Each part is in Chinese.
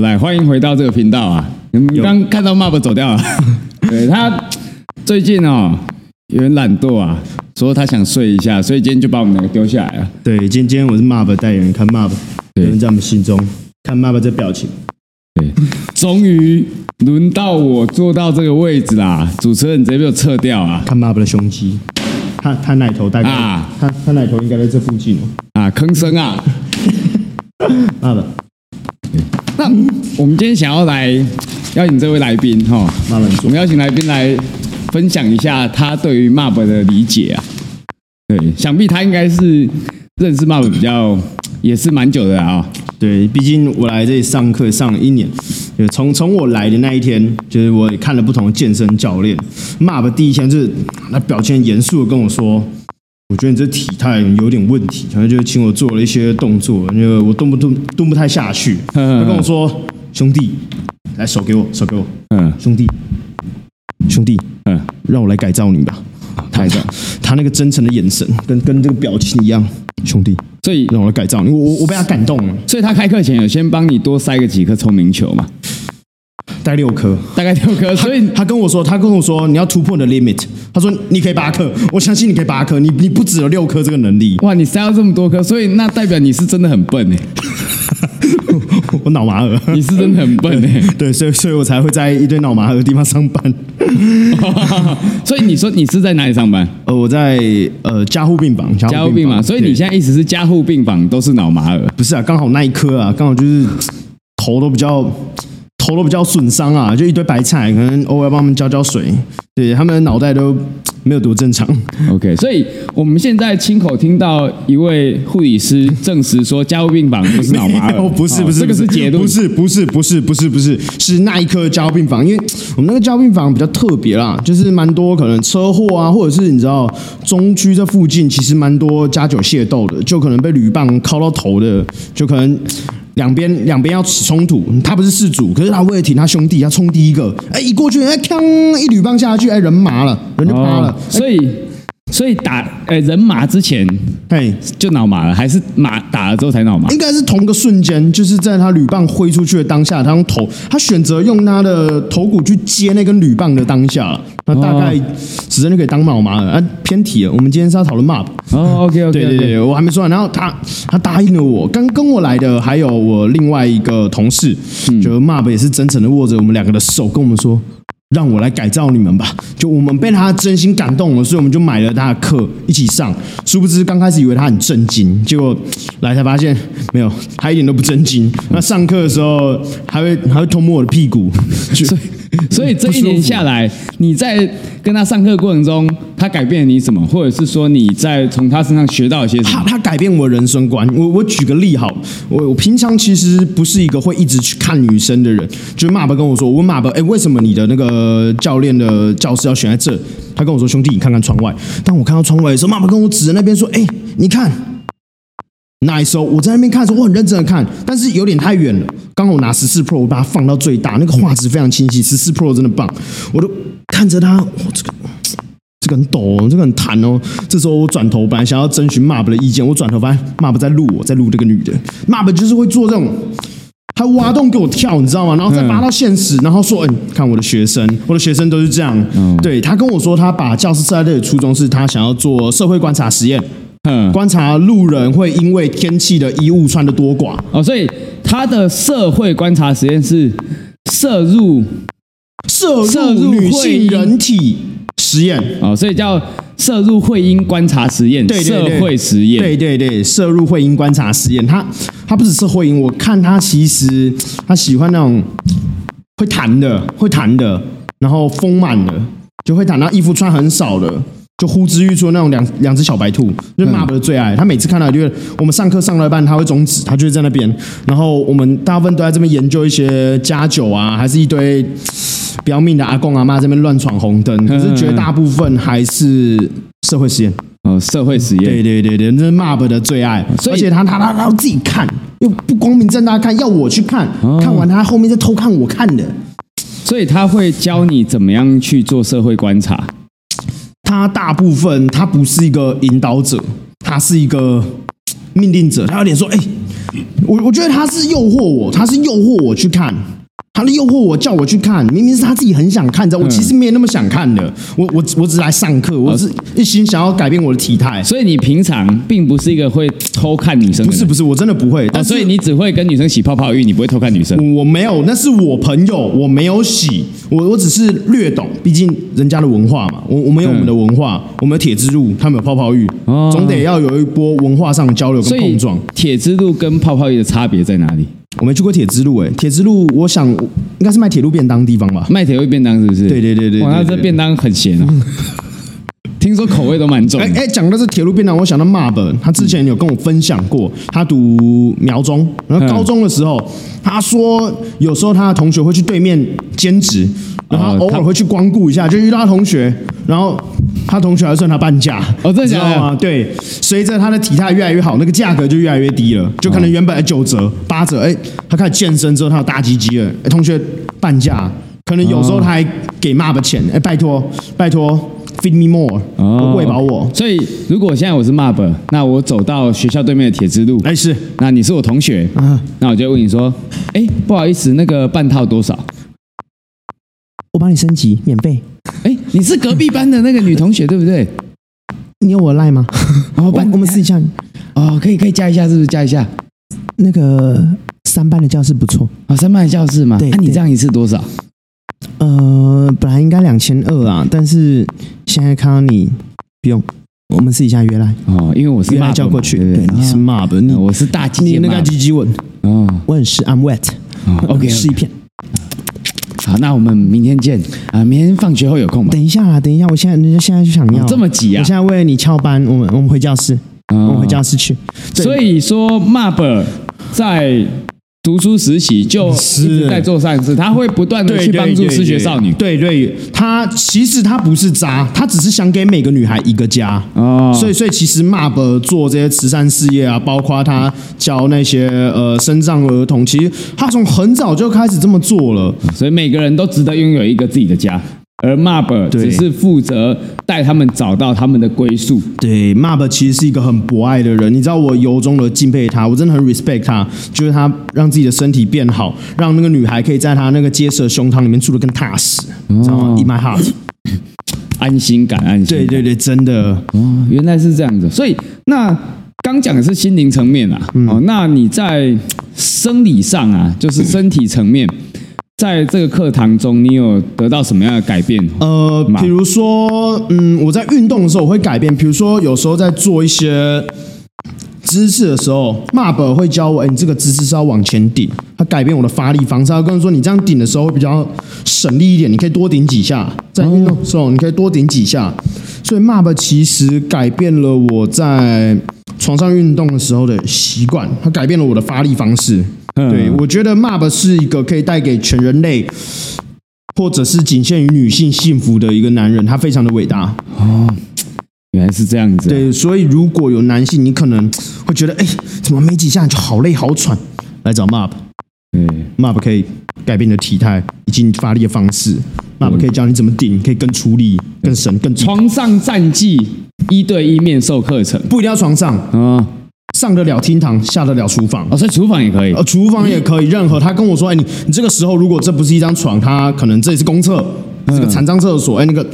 好，来欢迎回到这个频道啊！你们刚看到 Mob 走掉了，对他最近哦有点懒惰啊，说他想睡一下，所以今天就把我们两个丢下来了。对，今天我是 Mob 代言人，看 Mob，有人在我们心中看 Mob 这表情。对，终于轮到我坐到这个位置啦！主持人直接被我撤掉啊！看 Mob 的胸肌，他他奶头大概啊，他他奶头应该在这附近哦。啊，吭声啊，Mob。那我们今天想要来邀请这位来宾哈，我们邀请来宾来分享一下他对于 Mob 的理解啊。对，想必他应该是认识 Mob 比较也是蛮久的啊。对，毕竟我来这里上课上了一年，就从从我来的那一天，就是我也看了不同的健身教练，Mob 第一天就是那表情严肃的跟我说。我觉得你这体态有点问题，然后就请我做了一些动作，因为我蹲不蹲蹲不太下去。他跟我说：“兄弟，来手给我，手给我。”嗯，兄弟，兄弟，嗯，让我来改造你吧。他他那个真诚的眼神，跟跟这个表情一样，兄弟。所以让我来改造你，我我我被他感动了。所以他开课前有先帮你多塞个几颗聪明球嘛？带六颗，大概六颗。所以他，跟我说，他跟我说，你要突破你的 limit。他说你可以八颗，我相信你可以八颗。你你不只有六颗这个能力。哇，你塞到这么多颗，所以那代表你是真的很笨哎。我脑麻了，你是真的很笨哎。对，所以所以我才会在一堆脑麻儿的地方上班。所以你说你是在哪里上班？呃，我在呃加护病房。加护病房。所以你现在意思是加护病房都是脑麻了？不是啊，刚好那一颗啊，刚好就是头都比较。头都比较损伤啊，就一堆白菜，可能偶尔帮他们浇浇水，对，他们的脑袋都没有多正常。OK，所以我们现在亲口听到一位护理师证实说，加护病房不是脑麻儿，不是不是，这个是解毒，不是不是不是不是不是，是那一颗加护病房，因为我们那个加护病房比较特别啦，就是蛮多可能车祸啊，或者是你知道中区这附近其实蛮多加酒械斗的，就可能被铝棒敲到头的，就可能。两边两边要起冲突，他不是事主，可是他为了挺他兄弟，他冲第一个，哎，一过去，哎，锵，一铝棒下去，哎，人麻了，人就趴了，哦、所以。所以打呃人麻之前，嘿就脑麻了，还是麻打了之后才脑麻？应该是同个瞬间，就是在他铝棒挥出去的当下，他用头，他选择用他的头骨去接那根铝棒的当下，那大概时间就可以当脑麻了。啊，偏题了，我们今天是要讨论 map。哦，OK OK，对对对，我还没说完。然后他他答应了我，刚跟我来的还有我另外一个同事，嗯、就 map 也是真诚的握着我们两个的手，跟我们说。让我来改造你们吧！就我们被他真心感动了，所以我们就买了他的课一起上。殊不知刚开始以为他很震惊，结果来才发现没有，他一点都不震惊。那上课的时候还会还会偷摸我的屁股。所以 所以这一年下来，你在跟他上课过程中，他改变了你什么？或者是说你在从他身上学到一些什么？他他改变我人生观。我我举个例好，我我平常其实不是一个会一直去看女生的人。就是 Mob 跟我说，我问 Mob，哎，为什么你的那个教练的教室要选在这？他跟我说，兄弟，你看看窗外。当我看到窗外的时候，Mob 跟我指着那边说，哎，你看。那时候我在那边看的时候，我很认真的看，但是有点太远了。刚好我拿十四 Pro，我把它放到最大，那个画质非常清晰。十四 Pro 真的棒，我都看着它，这个这个很抖哦，这个很弹哦。这时候我转头，本来想要征询 Mab 的意见，我转头发现 Mab 在录我，在录这个女的。Mab 就是会做这种，他挖洞给我跳，你知道吗？然后再扒到现实，然后说：“嗯，看我的学生，我的学生都是这样。”对，他跟我说，他把教室设在这里的初衷是他想要做社会观察实验。嗯，观察路人会因为天气的衣物穿的多寡。哦，所以他的社会观察实验是摄入摄入女性人体实验。哦，所以叫摄入会阴观察实验，对社会实验，对对对，摄入会阴观察实验，他他不只是会阴，我看他其实他喜欢那种会弹的，会弹的，然后丰满的，就会弹，到衣服穿很少的。就呼之欲出那种两两只小白兔，就是 Mob 的最爱。他每次看到，就是我们上课上到一半，他会终止，他就会在那边。然后我们大部分都在这边研究一些家酒啊，还是一堆不要命的阿公阿妈这边乱闯红灯。可是绝大部分还是社会实验哦，社会实验。对对对对，那是 Mob 的最爱。而且他他他他自己看，又不光明正大看，要我去看，看完他后面再偷看我看的。所以他会教你怎么样去做社会观察。他大部分他不是一个引导者，他是一个命令者。他有点说：“哎、我我觉得他是诱惑我，他是诱惑我去看。他的诱惑我，叫我去看，明明是他自己很想看，你知道，我其实没有那么想看的。我我我只是来上课，我是一心想要改变我的体态。所以你平常并不是一个会偷看女生的。不是不是，我真的不会。但所以你只会跟女生洗泡泡浴，你不会偷看女生。我没有，那是我朋友，我没有洗，我我只是略懂，毕竟人家的文化嘛。我我们有我们的文化，我们有铁之路，他们有泡泡浴，总得要有一波文化上的交流跟碰撞。铁之路跟泡泡浴的差别在哪里？我没去过铁之路，哎，铁之路，我想应该是卖铁路便当的地方吧？卖铁路便当是不是？对对对对，哇，那这便当很咸哦，听说口味都蛮重。哎哎，讲的是铁路便当，我想到 Mob，他之前有跟我分享过，他读苗中，然后高中的时候，他说有时候他的同学会去对面兼职，然后偶尔会去光顾一下，就遇到他同学，然后。他同学还算他半价哦，这样吗？对，随着他的体态越来越好，那个价格就越来越低了，就可能原本九折、八折，哎，他开始健身之后，他有大鸡鸡了，哎，同学半价，可能有时候他还给 MOP 钱，哎，拜托拜托，feed me more，喂饱我。所以如果现在我是 MOP，那我走到学校对面的铁之路，哎是，那你是我同学，那我就问你说，哎，不好意思，那个半套多少？我帮你升级，免费。哎，你是隔壁班的那个女同学对不对？你有我赖吗？然后我们试一下。哦，可以可以加一下，是不是加一下？那个三班的教室不错啊，三班的教室嘛。对，那你这样一次多少？呃，本来应该两千二啊，但是现在看到你不用，我们试一下约赖。哦，因为我是约赖叫过去，对，你是 Mob，你我是大鸡，你那个鸡鸡吻。哦，我很湿，I'm wet。OK，试一片。好，那我们明天见啊！明天放学后有空吗？等一下啊，等一下，我现在现在就想要这么急啊！我现在为了你翘班，我们我们回教室，我们回教室去。所以说，Mob 在。读书时期就是在做善事，他会不断的去帮助失学少女。对对，他其实他不是渣，他只是想给每个女孩一个家。哦，所以所以其实 Mob 做这些慈善事业啊，包括他教那些呃身障儿童，其实他从很早就开始这么做了。所以每个人都值得拥有一个自己的家。而 Mob 只是负责带他们找到他们的归宿。对，Mob 其实是一个很博爱的人，你知道我由衷的敬佩他，我真的很 respect 他，就是他让自己的身体变好，让那个女孩可以在他那个结实的胸膛里面住得更踏实，你、哦、知道吗？In my heart，安心感，安心。对对对，真的。哦，原来是这样子。所以那刚讲的是心灵层面啊，嗯、哦，那你在生理上啊，就是身体层面。在这个课堂中，你有得到什么样的改变？呃，比如说，嗯，我在运动的时候我会改变。比如说，有时候在做一些姿势的时候，Mab 会教我，哎，你这个姿势是要往前顶。他改变我的发力方式，他跟我说，你这样顶的时候会比较省力一点，你可以多顶几下。在运动的时候，你可以多顶几下。所以 Mab 其实改变了我在床上运动的时候的习惯，它改变了我的发力方式。对，我觉得 Mob 是一个可以带给全人类，或者是仅限于女性幸福的一个男人，他非常的伟大。哦，原来是这样子。对，所以如果有男性，你可能会觉得，哎，怎么没几下就好累好喘，来找 Mob。嗯，Mob 可以改变你的体态以及你发力的方式 MUB 可以教你怎么顶，可以更出力、更神、更。床上战技一对一面授课程，不一定要床上啊。上得了厅堂，下得了厨房哦，所以厨房也可以。呃，厨房也可以，任何他跟我说，哎，你你这个时候如果这不是一张床，他可能这里是公厕，是个残障厕所，哎，那个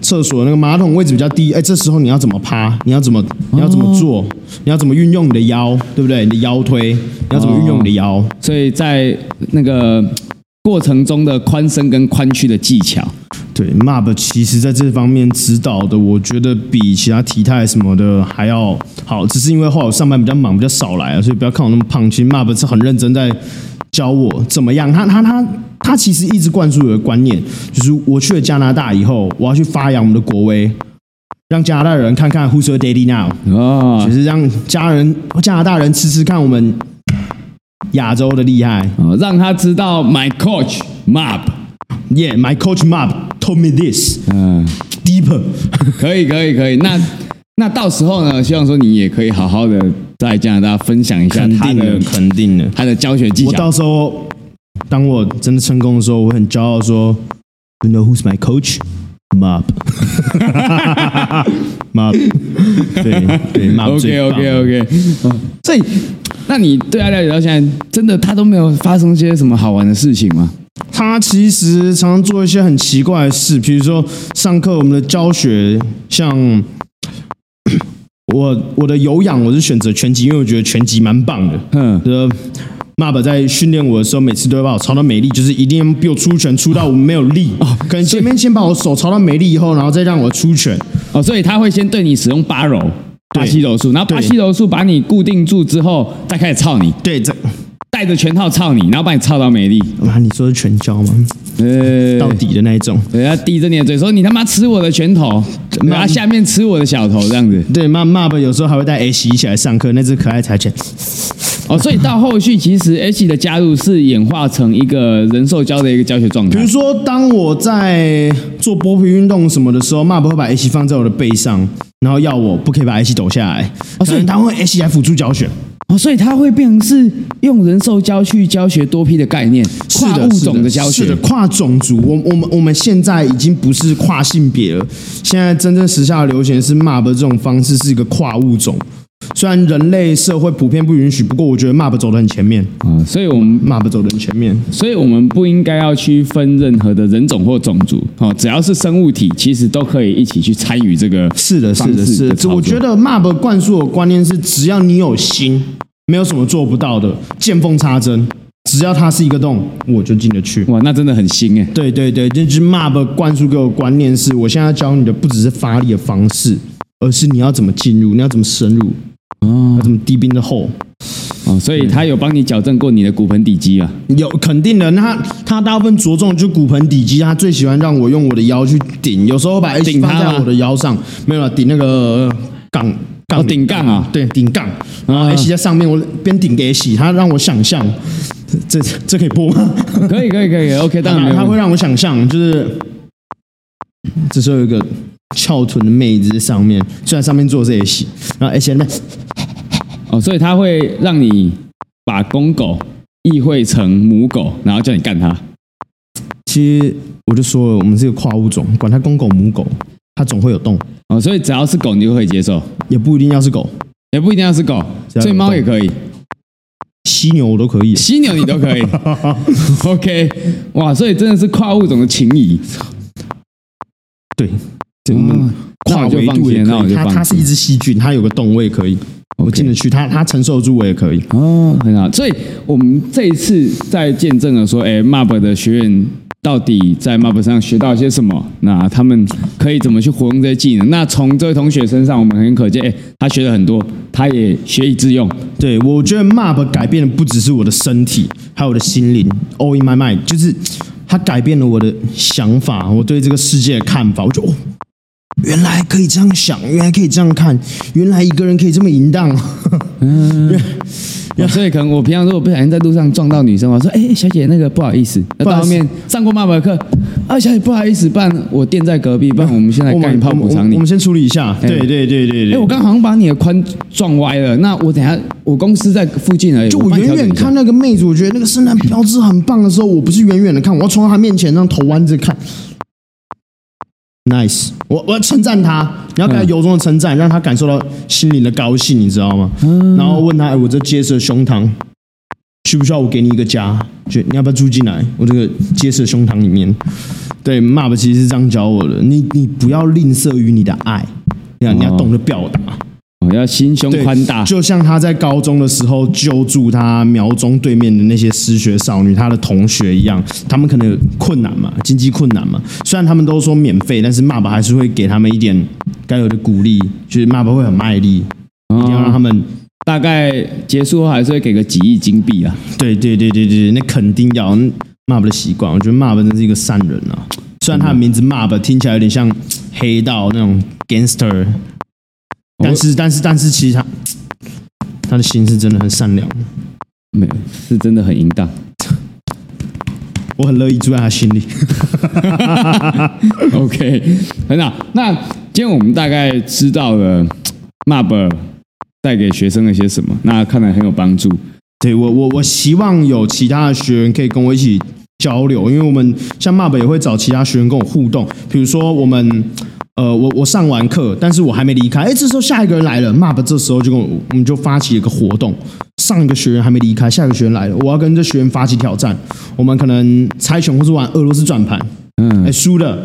厕所那个马桶位置比较低，哎，这时候你要怎么趴？你要怎么你要怎么做？你要怎么运用你的腰，对不对？你的腰推，你要怎么运用你的腰？所以在那个过程中的宽伸跟宽屈的技巧。对 m a b 其实在这方面指导的，我觉得比其他体态什么的还要好。只是因为后来我上班比较忙，比较少来啊，所以不要看我那么胖。其实 m a b 是很认真在教我怎么样。他他他他其实一直灌输我的观念，就是我去了加拿大以后，我要去发扬我们的国威，让加拿大人看看 Who's your daddy now？哦，就是让家人加拿大人吃吃看我们亚洲的厉害，哦，让他知道 My coach Mob。Yeah, my coach Mob told me this. 嗯，deeper，可以，可以，可以。那那到时候呢？希望说你也可以好好的在加拿大分享一下他的肯定的他的教学技巧。我到时候当我真的成功的时候，我很骄傲说，You know who's my coach? Mob. Mob. 对对，Mob。OK OK OK。所以那你对他了解到现在，真的他都没有发生些什么好玩的事情吗？他其实常常做一些很奇怪的事，比如说上课我们的教学，像 我我的有氧，我是选择拳击，因为我觉得拳击蛮棒的。嗯，呃，Mob 在训练我的时候，每次都会把我操到没力，就是一定要逼我出拳，出到我没有力。哦，可能前面先把我手操到没力以后，然后再让我出拳。哦，所以他会先对你使用八柔。巴西柔术，然后巴西柔术把你固定住之后，再开始操你。对，这带着拳套操你，然后把你操到没力。啊，你说是拳交吗？呃，到底的那一种。对，他抵着你的嘴说：“你他妈吃我的拳头，然后下面吃我的小头，这样子。”对，Mob 有时候还会带 H 一起来上课，那只可爱柴犬。哦，所以到后续，其实 H 的加入是演化成一个人兽交的一个教学状态。比如说，当我在做波皮运动什么的时候妈不会把 H 放在我的背上。然后要我不可以把 H 抖下来，哦，所以他会 H 来辅助教学，哦，所以它会变成是用人兽交去教学多批的概念，跨物种的教学，是的，跨种族。我我们我们现在已经不是跨性别了，现在真正时下的流行是 MOB 这种方式是一个跨物种。虽然人类社会普遍不允许，不过我觉得 MAB 走得很前面啊，所以我们 MAB 走得很前面，所以我们不应该要区分任何的人种或种族，哦，只要是生物体，其实都可以一起去参与这个。是的，是的，是的。我觉得 MOB 灌输的观念是，只要你有心，没有什么做不到的。见缝插针，只要它是一个洞，我就进得去。哇，那真的很新哎。对对对，这就是 MOB 灌输给我观念是，我现在要教你的不只是发力的方式，而是你要怎么进入，你要怎么深入。哦，这么低冰的厚，哦，所以他有帮你矫正过你的骨盆底肌啊？有，肯定的。那他，他大部分着重就骨盆底肌，他最喜欢让我用我的腰去顶，有时候把 H 放在我的腰上，没有了，顶那个杠杠顶杠啊，对，顶杠，然后 H 在上面，我边顶给 H，他让我想象，这这可以播吗？可以，可以，可以，OK，当然，他会让我想象，就是这时候有一个翘臀的妹子在上面，虽然上面做这些戏然后而且那。哦，所以他会让你把公狗意会成母狗，然后叫你干它。其实我就说了，我们是个跨物种，管它公狗母狗，它总会有洞。哦，所以只要是狗，你就可以接受，也不一定要是狗，也不一定要是狗，所以猫也可以，犀牛我都可以，犀牛你都可以。OK，哇，所以真的是跨物种的情谊。对，嗯，跨维度也可以。它它是一只细菌，它有个洞，我也可以。我进得去，它它承受住，我也可以哦，很好。所以我们这一次在见证了说，哎，MOB 的学员到底在 MOB 上学到些什么？那他们可以怎么去活用这些技能？那从这位同学身上，我们很可见，哎，他学了很多，他也学以致用。对，我觉得 MOB 改变的不只是我的身体，还有我的心灵。All in my mind，就是他改变了我的想法，我对这个世界的看法。我就哦。原来可以这样想，原来可以这样看，原来一个人可以这么淫荡。嗯，所以可能我平常如果不小心在路上撞到女生，我说：“哎，小姐，那个不好意思，到后面上过 MOB 课啊，小姐不好意思，不然我店在隔壁，不然我们现在干一炮补偿你。”我们先处理一下。对对对对对。哎，我刚好像把你的髋撞歪了，那我等下我公司在附近而已。就我远远看那个妹子，我觉得那个身材标志很棒的时候，我不是远远的看，我要冲到她面前，让头弯着看。Nice，我我要称赞他，你要给他由衷的称赞，让他感受到心灵的高兴，你知道吗？嗯、然后问他，哎，我这结实的胸膛，需不需要我给你一个家？就你要不要住进来？我这个结实的胸膛里面，对，Mab 其实是这样教我的，你你不要吝啬于你的爱，你要你要懂得表达。我要心胸宽大，就像他在高中的时候救助他苗中对面的那些失学少女，他的同学一样，他们可能有困难嘛，经济困难嘛。虽然他们都说免费，但是爸爸还是会给他们一点该有的鼓励，就是爸爸会很卖力，一定要让他们大概结束后还是会给个几亿金币啊。对对对对对，那肯定要 MOB 的习惯。我觉得 MOB 真是一个善人啊，虽然他的名字骂爸听起来有点像黑道那种 gangster。但是但是但是，其实他他的心是真的很善良，没有是真的很淫荡，我很乐意住在他心里。OK，很好。那今天我们大概知道了 MOB 带给学生了些什么，那看来很有帮助。对我我我希望有其他的学员可以跟我一起交流，因为我们像 MOB 也会找其他学员跟我互动，比如说我们。呃，我我上完课，但是我还没离开。哎，这时候下一个人来了 MAB 这时候就跟我，我们就发起一个活动，上一个学员还没离开，下一个学员来了，我要跟这学员发起挑战。我们可能猜拳或是玩俄罗斯转盘，嗯，哎，输了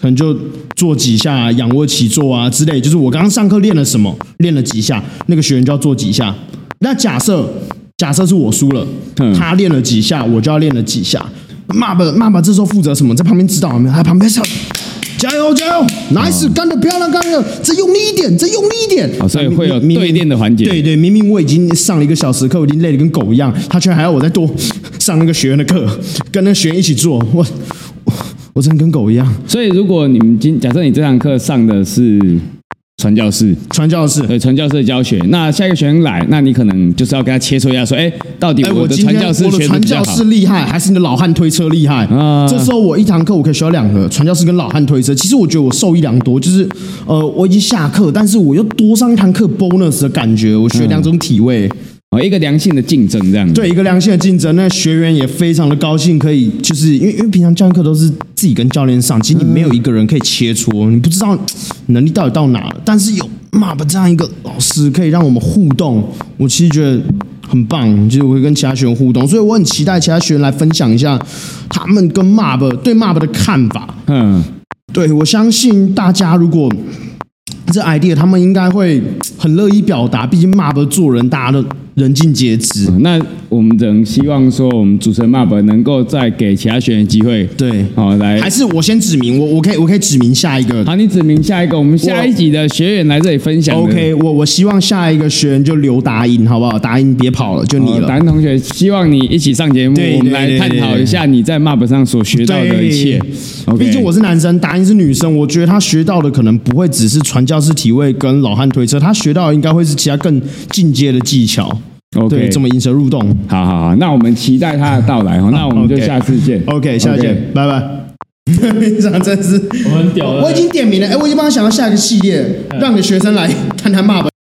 可能就做几下仰卧起坐啊之类，就是我刚刚上课练了什么，练了几下，那个学员就要做几下。那假设假设是我输了，他练了几下，我就要练了几下。骂吧骂吧，这时候负责什么？在旁边指导没有？在旁边说。加油加油！Nice，干得漂亮，干得再用力一点，再用力一点。好，所以会有对练的环节。对对，明明我已经上了一个小时课，我已经累得跟狗一样，他居然还要我再多 上那个学员的课，跟那个学员一起做，我我我真的跟狗一样。所以，如果你们今假设你这堂课上的是。传教士，传教士，对，传教士的教学。那下一个学生来，那你可能就是要跟他切磋一下，说，哎，到底我的传教士我的传教士厉害，还是你的老汉推车厉害？啊，这时候我一堂课我可以学到两个传教士跟老汉推车。其实我觉得我受益良多，就是呃，我已经下课，但是我又多上一堂课 bonus 的感觉，我学两种体位。嗯哦，一个良性的竞争这样子。对，一个良性的竞争，那学员也非常的高兴，可以就是因为因为平常教练课都是自己跟教练上，其实你没有一个人可以切磋，你不知道能力到底到哪了。但是有 MAP 这样一个老师，可以让我们互动，我其实觉得很棒，就是我会跟其他学员互动，所以我很期待其他学员来分享一下他们跟 MAP 对 MAP 的看法。嗯，对，我相信大家如果这 idea，他们应该会很乐意表达，毕竟 MAP 做人，大家都。人尽皆知。那我们只能希望说，我们主持人 MAP 能够再给其他学员机会。对，好来，还是我先指名，我我可以我可以指名下一个。好，你指名下一个，我们下一集的学员来这里分享。OK，我我希望下一个学员就留达英，好不好？达英别跑了，就你了。达英同学，希望你一起上节目，我们来探讨一下你在 MAP 上所学到的一切。毕竟我是男生，达英是女生，我觉得他学到的可能不会只是传教士体位跟老汉推车，他学到的应该会是其他更进阶的技巧。OK，这么引蛇入洞，好好好，那我们期待他的到来哈，那我们就下次见。OK，下次见，拜拜。平常真是，我很屌了，我已经点名了，哎，我已经帮他想到下一个系列，让你学生来看他骂吧。